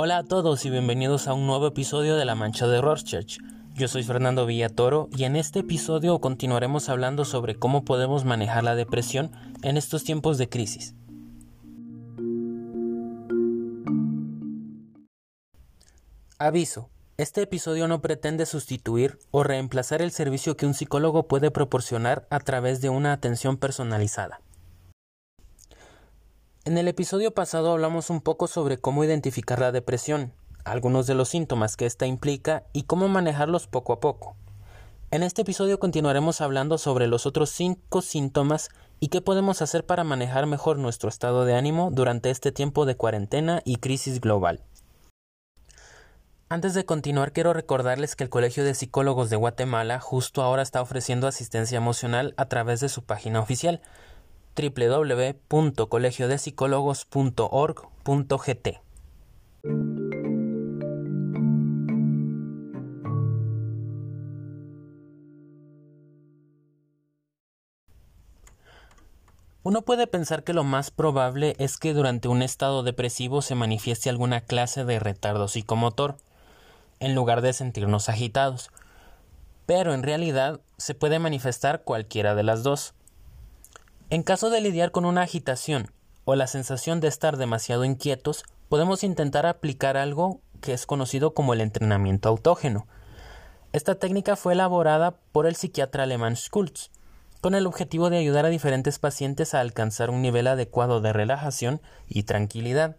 Hola a todos y bienvenidos a un nuevo episodio de La Mancha de Rorschach. Yo soy Fernando Villatoro y en este episodio continuaremos hablando sobre cómo podemos manejar la depresión en estos tiempos de crisis. Aviso. Este episodio no pretende sustituir o reemplazar el servicio que un psicólogo puede proporcionar a través de una atención personalizada. En el episodio pasado hablamos un poco sobre cómo identificar la depresión, algunos de los síntomas que ésta implica y cómo manejarlos poco a poco. En este episodio continuaremos hablando sobre los otros cinco síntomas y qué podemos hacer para manejar mejor nuestro estado de ánimo durante este tiempo de cuarentena y crisis global. Antes de continuar quiero recordarles que el Colegio de Psicólogos de Guatemala justo ahora está ofreciendo asistencia emocional a través de su página oficial www.colegiodepsicólogos.org.gt. Uno puede pensar que lo más probable es que durante un estado depresivo se manifieste alguna clase de retardo psicomotor, en lugar de sentirnos agitados, pero en realidad se puede manifestar cualquiera de las dos. En caso de lidiar con una agitación o la sensación de estar demasiado inquietos, podemos intentar aplicar algo que es conocido como el entrenamiento autógeno. Esta técnica fue elaborada por el psiquiatra alemán Schultz, con el objetivo de ayudar a diferentes pacientes a alcanzar un nivel adecuado de relajación y tranquilidad.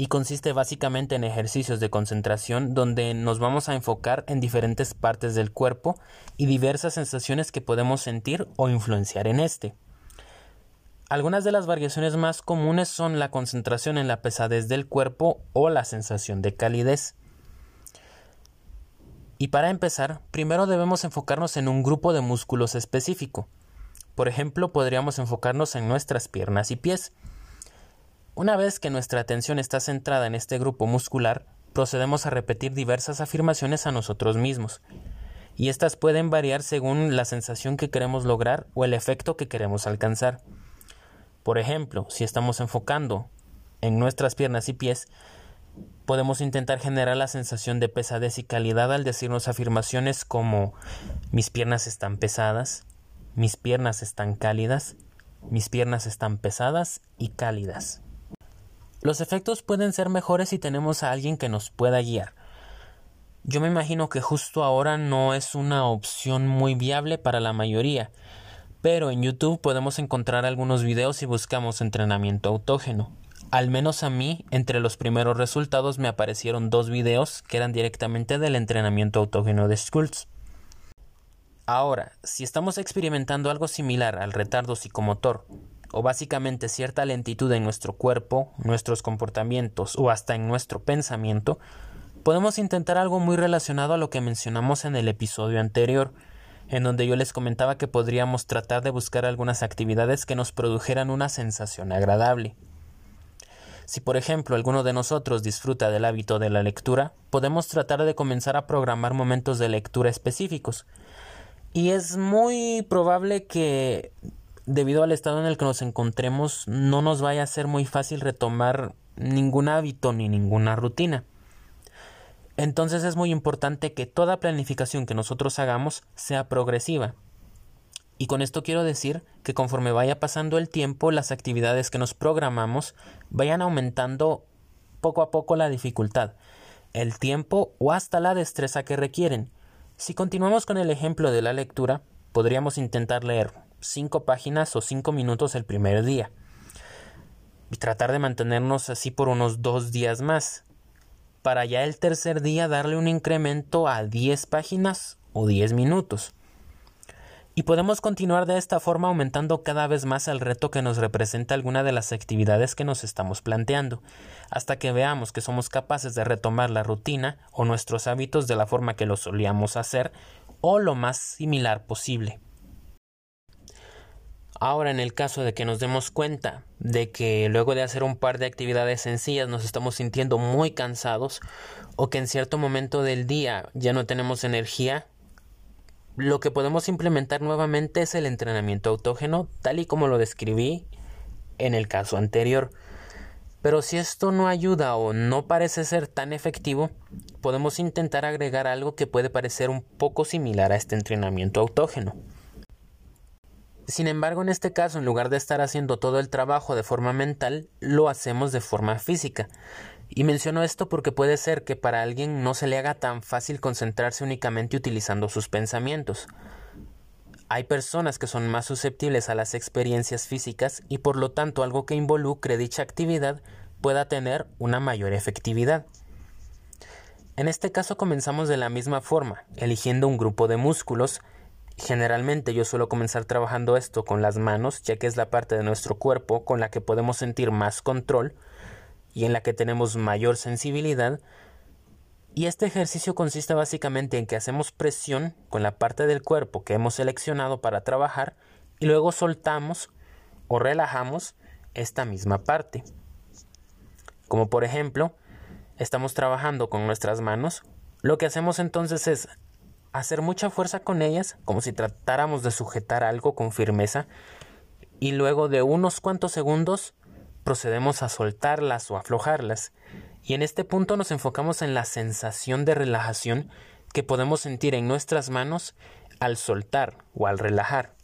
Y consiste básicamente en ejercicios de concentración donde nos vamos a enfocar en diferentes partes del cuerpo y diversas sensaciones que podemos sentir o influenciar en este. Algunas de las variaciones más comunes son la concentración en la pesadez del cuerpo o la sensación de calidez. Y para empezar, primero debemos enfocarnos en un grupo de músculos específico. Por ejemplo, podríamos enfocarnos en nuestras piernas y pies. Una vez que nuestra atención está centrada en este grupo muscular, procedemos a repetir diversas afirmaciones a nosotros mismos. Y estas pueden variar según la sensación que queremos lograr o el efecto que queremos alcanzar. Por ejemplo, si estamos enfocando en nuestras piernas y pies, podemos intentar generar la sensación de pesadez y calidad al decirnos afirmaciones como mis piernas están pesadas, mis piernas están cálidas, mis piernas están pesadas y cálidas. Los efectos pueden ser mejores si tenemos a alguien que nos pueda guiar. Yo me imagino que justo ahora no es una opción muy viable para la mayoría, pero en YouTube podemos encontrar algunos videos si buscamos entrenamiento autógeno. Al menos a mí, entre los primeros resultados me aparecieron dos videos que eran directamente del entrenamiento autógeno de Schultz. Ahora, si estamos experimentando algo similar al retardo psicomotor, o básicamente cierta lentitud en nuestro cuerpo, nuestros comportamientos o hasta en nuestro pensamiento, podemos intentar algo muy relacionado a lo que mencionamos en el episodio anterior, en donde yo les comentaba que podríamos tratar de buscar algunas actividades que nos produjeran una sensación agradable. Si por ejemplo alguno de nosotros disfruta del hábito de la lectura, podemos tratar de comenzar a programar momentos de lectura específicos. Y es muy probable que debido al estado en el que nos encontremos no nos vaya a ser muy fácil retomar ningún hábito ni ninguna rutina. Entonces es muy importante que toda planificación que nosotros hagamos sea progresiva. Y con esto quiero decir que conforme vaya pasando el tiempo, las actividades que nos programamos vayan aumentando poco a poco la dificultad, el tiempo o hasta la destreza que requieren. Si continuamos con el ejemplo de la lectura, podríamos intentar leer cinco páginas o cinco minutos el primer día y tratar de mantenernos así por unos dos días más para ya el tercer día darle un incremento a 10 páginas o 10 minutos. Y podemos continuar de esta forma aumentando cada vez más el reto que nos representa alguna de las actividades que nos estamos planteando, hasta que veamos que somos capaces de retomar la rutina o nuestros hábitos de la forma que lo solíamos hacer o lo más similar posible. Ahora, en el caso de que nos demos cuenta de que luego de hacer un par de actividades sencillas nos estamos sintiendo muy cansados o que en cierto momento del día ya no tenemos energía, lo que podemos implementar nuevamente es el entrenamiento autógeno, tal y como lo describí en el caso anterior. Pero si esto no ayuda o no parece ser tan efectivo, podemos intentar agregar algo que puede parecer un poco similar a este entrenamiento autógeno. Sin embargo, en este caso, en lugar de estar haciendo todo el trabajo de forma mental, lo hacemos de forma física. Y menciono esto porque puede ser que para alguien no se le haga tan fácil concentrarse únicamente utilizando sus pensamientos. Hay personas que son más susceptibles a las experiencias físicas y por lo tanto algo que involucre dicha actividad pueda tener una mayor efectividad. En este caso comenzamos de la misma forma, eligiendo un grupo de músculos. Generalmente yo suelo comenzar trabajando esto con las manos, ya que es la parte de nuestro cuerpo con la que podemos sentir más control y en la que tenemos mayor sensibilidad, y este ejercicio consiste básicamente en que hacemos presión con la parte del cuerpo que hemos seleccionado para trabajar y luego soltamos o relajamos esta misma parte. Como por ejemplo, estamos trabajando con nuestras manos, lo que hacemos entonces es hacer mucha fuerza con ellas, como si tratáramos de sujetar algo con firmeza, y luego de unos cuantos segundos procedemos a soltarlas o aflojarlas. Y en este punto nos enfocamos en la sensación de relajación que podemos sentir en nuestras manos al soltar o al relajar.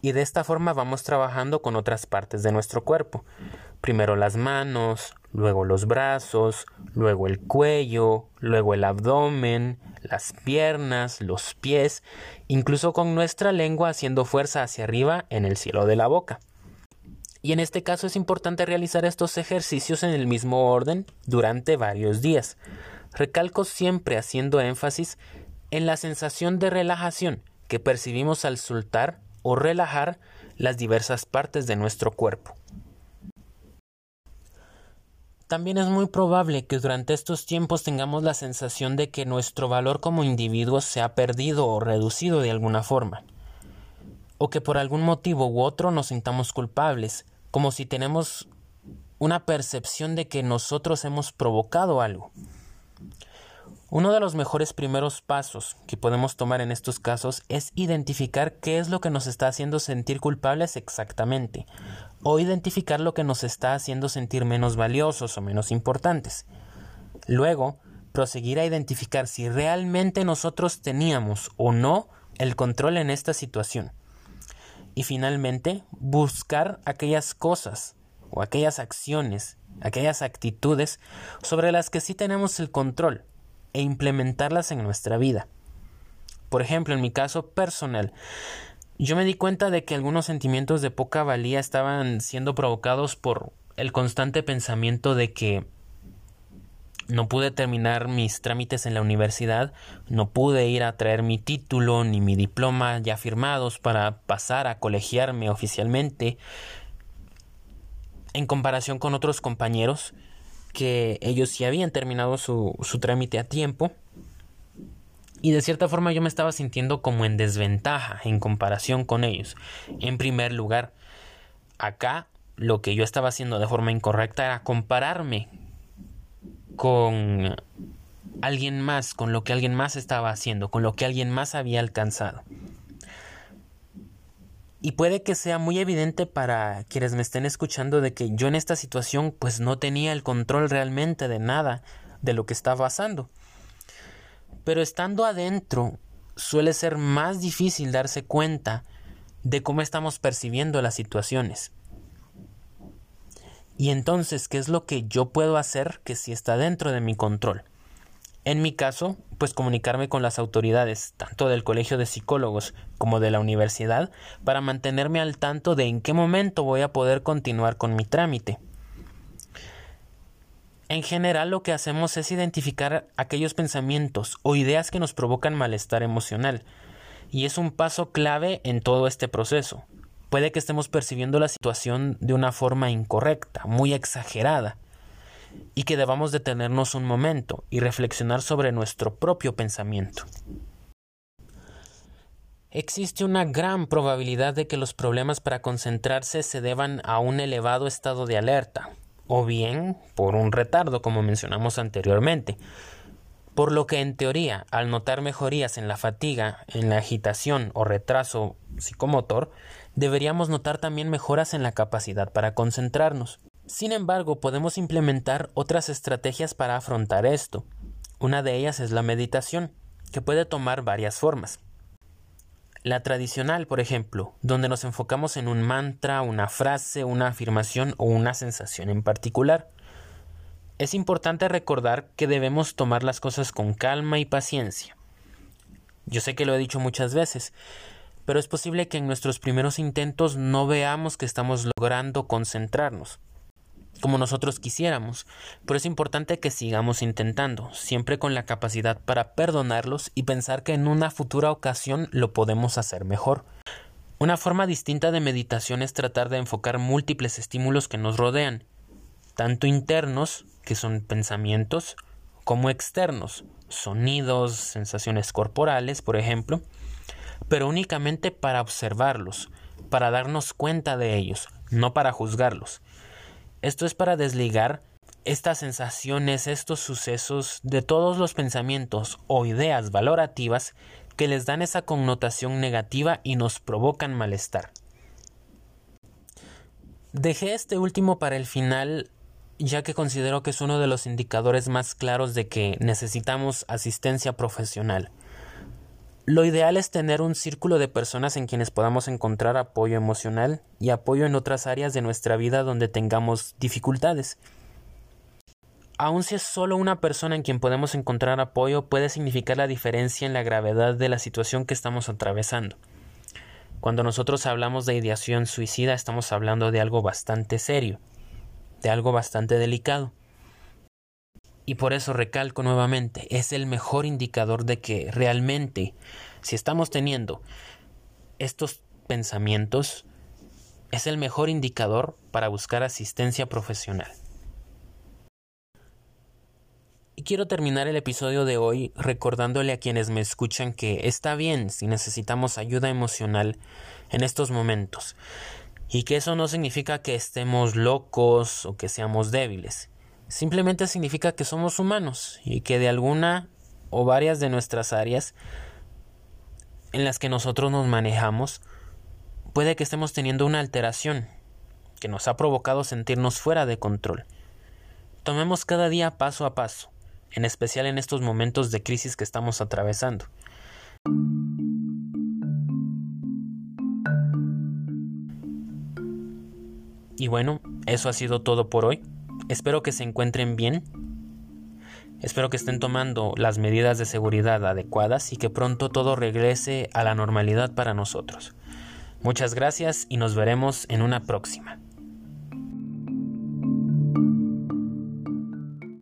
Y de esta forma vamos trabajando con otras partes de nuestro cuerpo. Primero las manos, luego los brazos, luego el cuello, luego el abdomen, las piernas, los pies, incluso con nuestra lengua haciendo fuerza hacia arriba en el cielo de la boca. Y en este caso es importante realizar estos ejercicios en el mismo orden durante varios días. Recalco siempre haciendo énfasis en la sensación de relajación que percibimos al soltar o relajar las diversas partes de nuestro cuerpo. También es muy probable que durante estos tiempos tengamos la sensación de que nuestro valor como individuos se ha perdido o reducido de alguna forma, o que por algún motivo u otro nos sintamos culpables, como si tenemos una percepción de que nosotros hemos provocado algo. Uno de los mejores primeros pasos que podemos tomar en estos casos es identificar qué es lo que nos está haciendo sentir culpables exactamente, o identificar lo que nos está haciendo sentir menos valiosos o menos importantes. Luego, proseguir a identificar si realmente nosotros teníamos o no el control en esta situación. Y finalmente, buscar aquellas cosas o aquellas acciones, aquellas actitudes sobre las que sí tenemos el control e implementarlas en nuestra vida. Por ejemplo, en mi caso personal, yo me di cuenta de que algunos sentimientos de poca valía estaban siendo provocados por el constante pensamiento de que no pude terminar mis trámites en la universidad, no pude ir a traer mi título ni mi diploma ya firmados para pasar a colegiarme oficialmente, en comparación con otros compañeros que ellos sí habían terminado su, su trámite a tiempo. Y de cierta forma yo me estaba sintiendo como en desventaja en comparación con ellos. En primer lugar, acá lo que yo estaba haciendo de forma incorrecta era compararme con alguien más, con lo que alguien más estaba haciendo, con lo que alguien más había alcanzado. Y puede que sea muy evidente para quienes me estén escuchando de que yo en esta situación pues no tenía el control realmente de nada de lo que estaba pasando. Pero estando adentro suele ser más difícil darse cuenta de cómo estamos percibiendo las situaciones. Y entonces, ¿qué es lo que yo puedo hacer que si está dentro de mi control? En mi caso, pues comunicarme con las autoridades, tanto del Colegio de Psicólogos como de la universidad, para mantenerme al tanto de en qué momento voy a poder continuar con mi trámite. En general lo que hacemos es identificar aquellos pensamientos o ideas que nos provocan malestar emocional, y es un paso clave en todo este proceso. Puede que estemos percibiendo la situación de una forma incorrecta, muy exagerada, y que debamos detenernos un momento y reflexionar sobre nuestro propio pensamiento. Existe una gran probabilidad de que los problemas para concentrarse se deban a un elevado estado de alerta, o bien por un retardo, como mencionamos anteriormente. Por lo que en teoría, al notar mejorías en la fatiga, en la agitación o retraso psicomotor, deberíamos notar también mejoras en la capacidad para concentrarnos. Sin embargo, podemos implementar otras estrategias para afrontar esto. Una de ellas es la meditación, que puede tomar varias formas. La tradicional, por ejemplo, donde nos enfocamos en un mantra, una frase, una afirmación o una sensación en particular. Es importante recordar que debemos tomar las cosas con calma y paciencia. Yo sé que lo he dicho muchas veces, pero es posible que en nuestros primeros intentos no veamos que estamos logrando concentrarnos como nosotros quisiéramos, pero es importante que sigamos intentando, siempre con la capacidad para perdonarlos y pensar que en una futura ocasión lo podemos hacer mejor. Una forma distinta de meditación es tratar de enfocar múltiples estímulos que nos rodean, tanto internos, que son pensamientos, como externos, sonidos, sensaciones corporales, por ejemplo, pero únicamente para observarlos, para darnos cuenta de ellos, no para juzgarlos. Esto es para desligar estas sensaciones, estos sucesos de todos los pensamientos o ideas valorativas que les dan esa connotación negativa y nos provocan malestar. Dejé este último para el final ya que considero que es uno de los indicadores más claros de que necesitamos asistencia profesional. Lo ideal es tener un círculo de personas en quienes podamos encontrar apoyo emocional y apoyo en otras áreas de nuestra vida donde tengamos dificultades. Aun si es solo una persona en quien podemos encontrar apoyo, puede significar la diferencia en la gravedad de la situación que estamos atravesando. Cuando nosotros hablamos de ideación suicida, estamos hablando de algo bastante serio, de algo bastante delicado. Y por eso recalco nuevamente, es el mejor indicador de que realmente, si estamos teniendo estos pensamientos, es el mejor indicador para buscar asistencia profesional. Y quiero terminar el episodio de hoy recordándole a quienes me escuchan que está bien si necesitamos ayuda emocional en estos momentos, y que eso no significa que estemos locos o que seamos débiles simplemente significa que somos humanos y que de alguna o varias de nuestras áreas en las que nosotros nos manejamos, puede que estemos teniendo una alteración que nos ha provocado sentirnos fuera de control. Tomemos cada día paso a paso, en especial en estos momentos de crisis que estamos atravesando. Y bueno, eso ha sido todo por hoy. Espero que se encuentren bien. Espero que estén tomando las medidas de seguridad adecuadas y que pronto todo regrese a la normalidad para nosotros. Muchas gracias y nos veremos en una próxima.